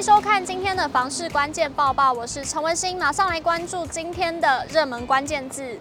迎收看今天的房市关键报报，我是陈文心，马上来关注今天的热门关键字。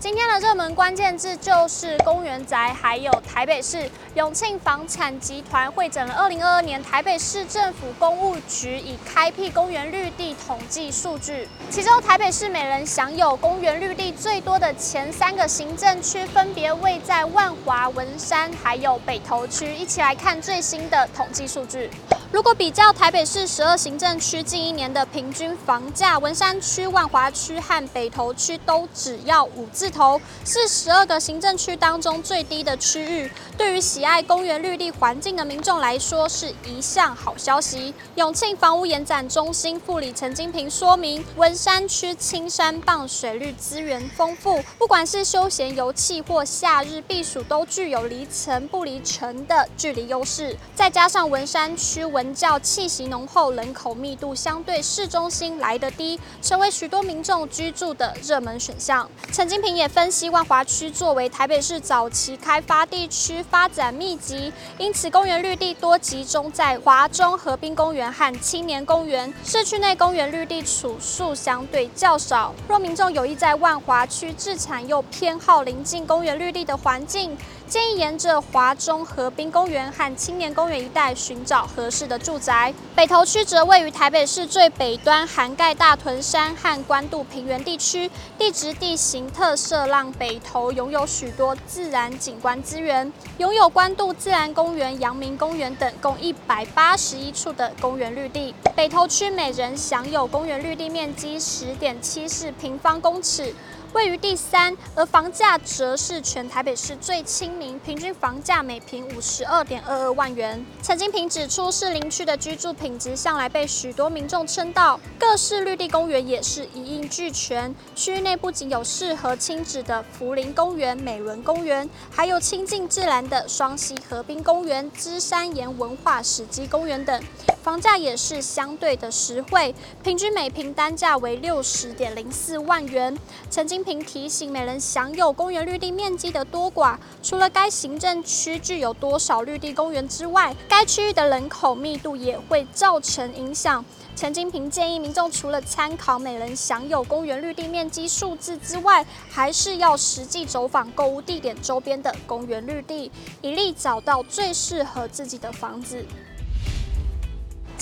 今天的热门关键字就是公园宅，还有台北市永庆房产集团汇整了二零二二年台北市政府公务局已开辟公园绿地统计数据，其中台北市每人享有公园绿地最多的前三个行政区，分别位在万华、文山还有北投区。一起来看最新的统计数据。如果比较台北市十二行政区近一年的平均房价，文山区、万华区和北投区都只要五字头，是十二个行政区当中最低的区域。对于喜喜爱公园绿地环境的民众来说，是一项好消息。永庆房屋延展中心副理陈金平说明，文山区青山傍水，绿资源丰富，不管是休闲游憩或夏日避暑，都具有离城不离城的距离优势。再加上文山区文教气息浓厚，人口密度相对市中心来得低，成为许多民众居住的热门选项。陈金平也分析，万华区作为台北市早期开发地区，发展密集，因此公园绿地多集中在华中河滨公园和青年公园，市区内公园绿地处数相对较少。若民众有意在万华区置产，又偏好临近公园绿地的环境，建议沿着华中河滨公园和青年公园一带寻找合适的住宅。北投区则位于台北市最北端，涵盖大屯山和关渡平原地区，地质地形特色让北投拥有许多自然景观资源，拥有关渡自然公园、阳明公园等共一百八十一处的公园绿地。北投区每人享有公园绿地面积十点七四平方公尺。位于第三，而房价则是全台北市最亲民，平均房价每坪五十二点二二万元。陈金平指出，士林区的居住品质向来被许多民众称道，各式绿地公园也是一应俱全。区域内不仅有适合亲子的福林公园、美仑公园，还有亲近自然的双溪河滨公园、芝山岩文化史迹公园等。房价也是相对的实惠，平均每平单价为六十点零四万元。陈金平提醒，每人享有公园绿地面积的多寡，除了该行政区具有多少绿地公园之外，该区域的人口密度也会造成影响。陈金平建议民众除了参考每人享有公园绿地面积数字之外，还是要实际走访购物地点周边的公园绿地，以利找到最适合自己的房子。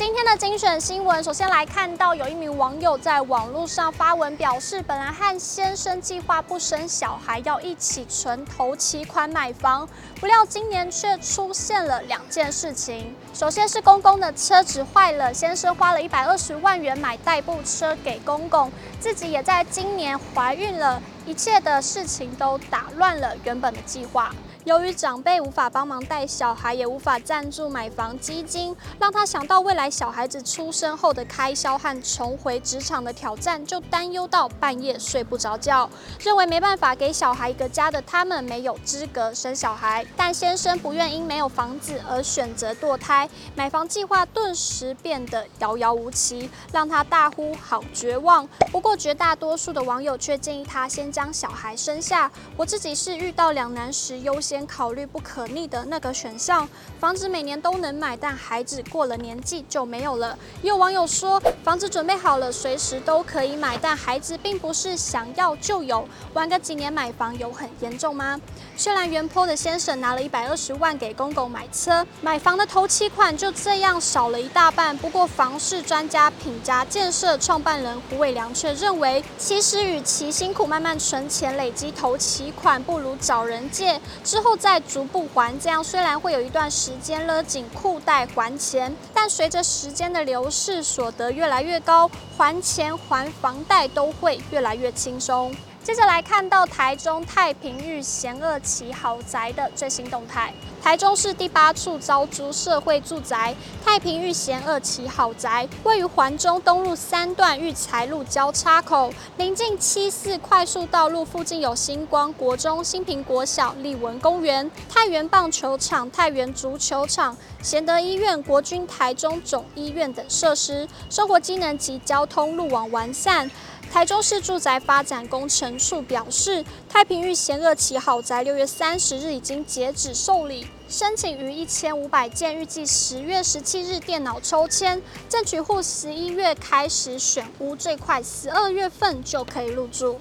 今天的精选新闻，首先来看到有一名网友在网络上发文表示，本来和先生计划不生小孩，要一起存头期款买房，不料今年却出现了两件事情。首先是公公的车子坏了，先生花了一百二十万元买代步车给公公，自己也在今年怀孕了，一切的事情都打乱了原本的计划。由于长辈无法帮忙带小孩，也无法赞助买房基金，让他想到未来小孩子出生后的开销和重回职场的挑战，就担忧到半夜睡不着觉，认为没办法给小孩一个家的他们没有资格生小孩。但先生不愿因没有房子而选择堕胎，买房计划顿时变得遥遥无期，让他大呼好绝望。不过绝大多数的网友却建议他先将将小孩生下。我自己是遇到两难时优先。考虑不可逆的那个选项，房子每年都能买，但孩子过了年纪就没有了。也有网友说，房子准备好了，随时都可以买，但孩子并不是想要就有，玩个几年买房有很严重吗？虽然原坡的先生拿了一百二十万给公公买车，买房的头期款就这样少了一大半。不过房市专家品家建设创办人胡伟良却认为，其实与其辛苦慢慢存钱累积投期款，不如找人借之后再逐步还，这样虽然会有一段时间勒紧裤带还钱，但随着时间的流逝，所得越来越高，还钱还房贷都会越来越轻松。接着来看到台中太平裕贤二期豪宅的最新动态。台中市第八处招租社会住宅太平裕贤二期豪宅，位于环中东路三段育才路交叉口，临近七四快速道路，附近有星光国中、新平国小、立文公园、太原棒球场、太原足球场、贤德医院、国军台中总医院等设施，生活机能及交通路网完善。台中市住宅发展工程处表示，太平御贤二期豪宅六月三十日已经截止受理申请，逾一千五百件，预计十月十七日电脑抽签，争取户十一月开始选屋，最快十二月份就可以入住。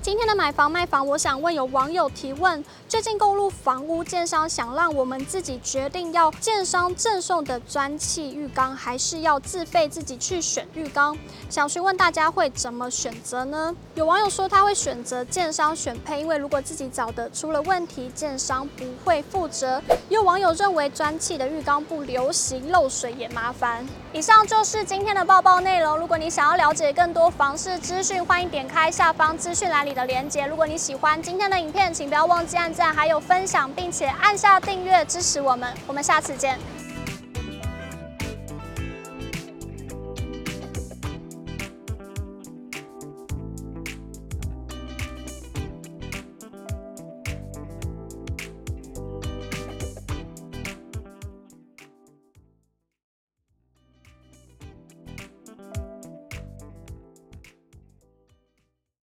今天的买房卖房，我想问有网友提问：最近购入房屋，建商想让我们自己决定要建商赠送的砖砌浴缸，还是要自费自己去选浴缸？想询问大家会怎么选择呢？有网友说他会选择建商选配，因为如果自己找的出了问题，建商不会负责。有网友认为砖砌的浴缸不流行，漏水也麻烦。以上就是今天的报报内容。如果你想要了解更多房市资讯，欢迎点开下方资讯栏你的连接。如果你喜欢今天的影片，请不要忘记按赞，还有分享，并且按下订阅支持我们。我们下次见。